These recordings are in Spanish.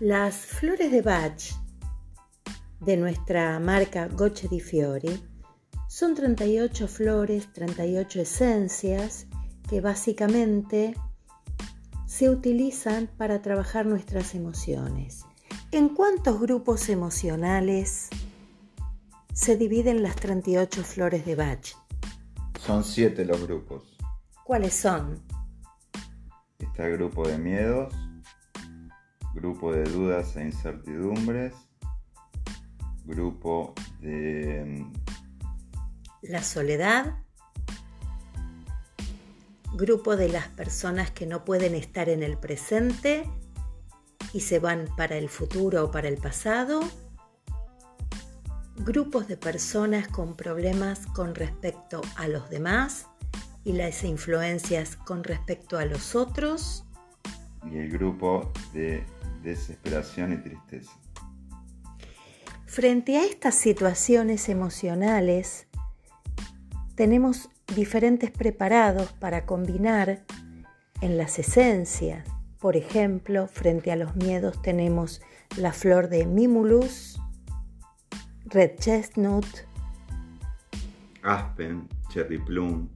Las flores de Bach de nuestra marca Goche di Fiori son 38 flores, 38 esencias que básicamente se utilizan para trabajar nuestras emociones. ¿En cuántos grupos emocionales se dividen las 38 flores de Bach? Son siete los grupos. ¿Cuáles son? Está el grupo de miedos, grupo de dudas e incertidumbres, grupo de... Mm, La soledad, grupo de las personas que no pueden estar en el presente y se van para el futuro o para el pasado, grupos de personas con problemas con respecto a los demás y las influencias con respecto a los otros, y el grupo de desesperación y tristeza. Frente a estas situaciones emocionales, tenemos diferentes preparados para combinar en las esencias. Por ejemplo, frente a los miedos tenemos la flor de Mimulus, Red Chestnut, Aspen, Cherry Plum,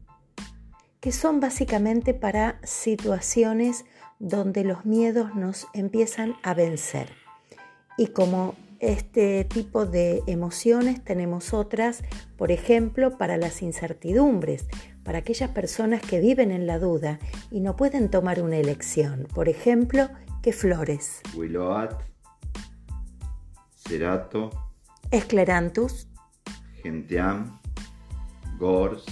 que son básicamente para situaciones donde los miedos nos empiezan a vencer. Y como este tipo de emociones tenemos otras, por ejemplo, para las incertidumbres, para aquellas personas que viven en la duda y no pueden tomar una elección. Por ejemplo, ¿qué flores? Willoat, Cerato, Escleranthus, Gentiam, Gors.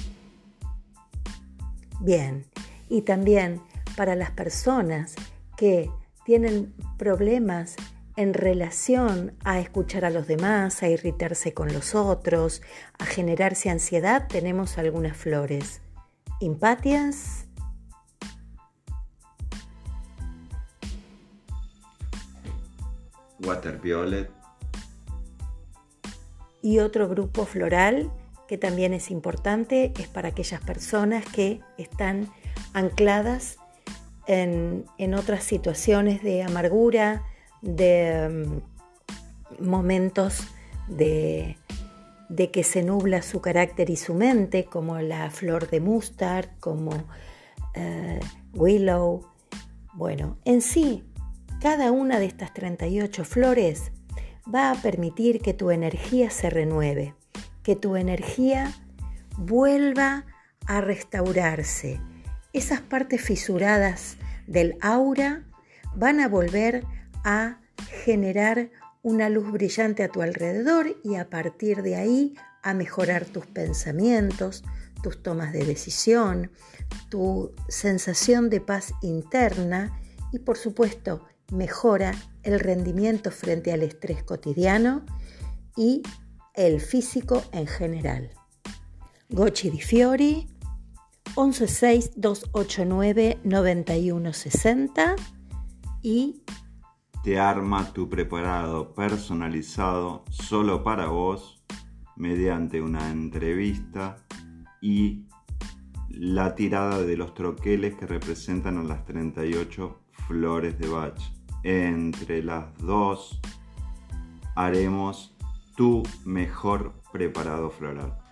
Bien, y también para las personas que tienen problemas en relación a escuchar a los demás, a irritarse con los otros, a generarse ansiedad, tenemos algunas flores. Impatias, Water Violet, y otro grupo floral que también es importante es para aquellas personas que están ancladas en, otras situaciones de amargura, de mm, momentos de, que se nubla su carácter y su mente, como la flor de mustard, como eh, willow. Bueno, en sí, cada una de estas 38 flores va a permitir que tu energía se renueve, que tu energía vuelva a restaurarse, esas partes fisuradas del aura van a volver a generar una luz brillante a tu alrededor y a partir de ahí a mejorar tus pensamientos, tus tomas de decisión, tu sensación de paz interna y por supuesto mejora el rendimiento frente al estrés cotidiano y el físico en general. Gochi di Fiori 116-289-9160 y te arma tu preparado personalizado solo para vos mediante una entrevista y la tirada de los troqueles que representan a las 38 flores de Bach. Entre las dos haremos tu mejor preparado floral.